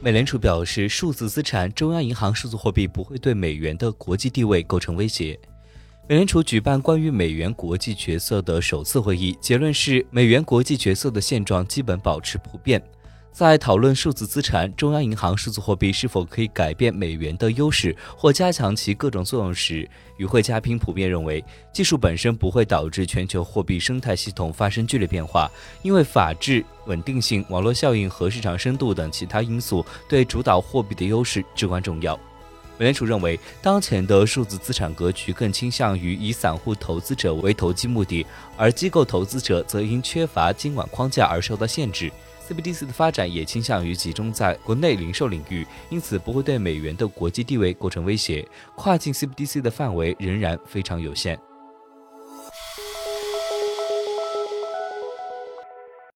美联储表示，数字资产、中央银行数字货币不会对美元的国际地位构成威胁。美联储举办关于美元国际角色的首次会议，结论是美元国际角色的现状基本保持不变。在讨论数字资产、中央银行数字货币是否可以改变美元的优势或加强其各种作用时，与会嘉宾普遍认为，技术本身不会导致全球货币生态系统发生剧烈变化，因为法治、稳定性、网络效应和市场深度等其他因素对主导货币的优势至关重要。美联储认为，当前的数字资产格局更倾向于以散户投资者为投机目的，而机构投资者则因缺乏监管框架而受到限制。CBDC 的发展也倾向于集中在国内零售领域，因此不会对美元的国际地位构成威胁。跨境 CBDC 的范围仍然非常有限。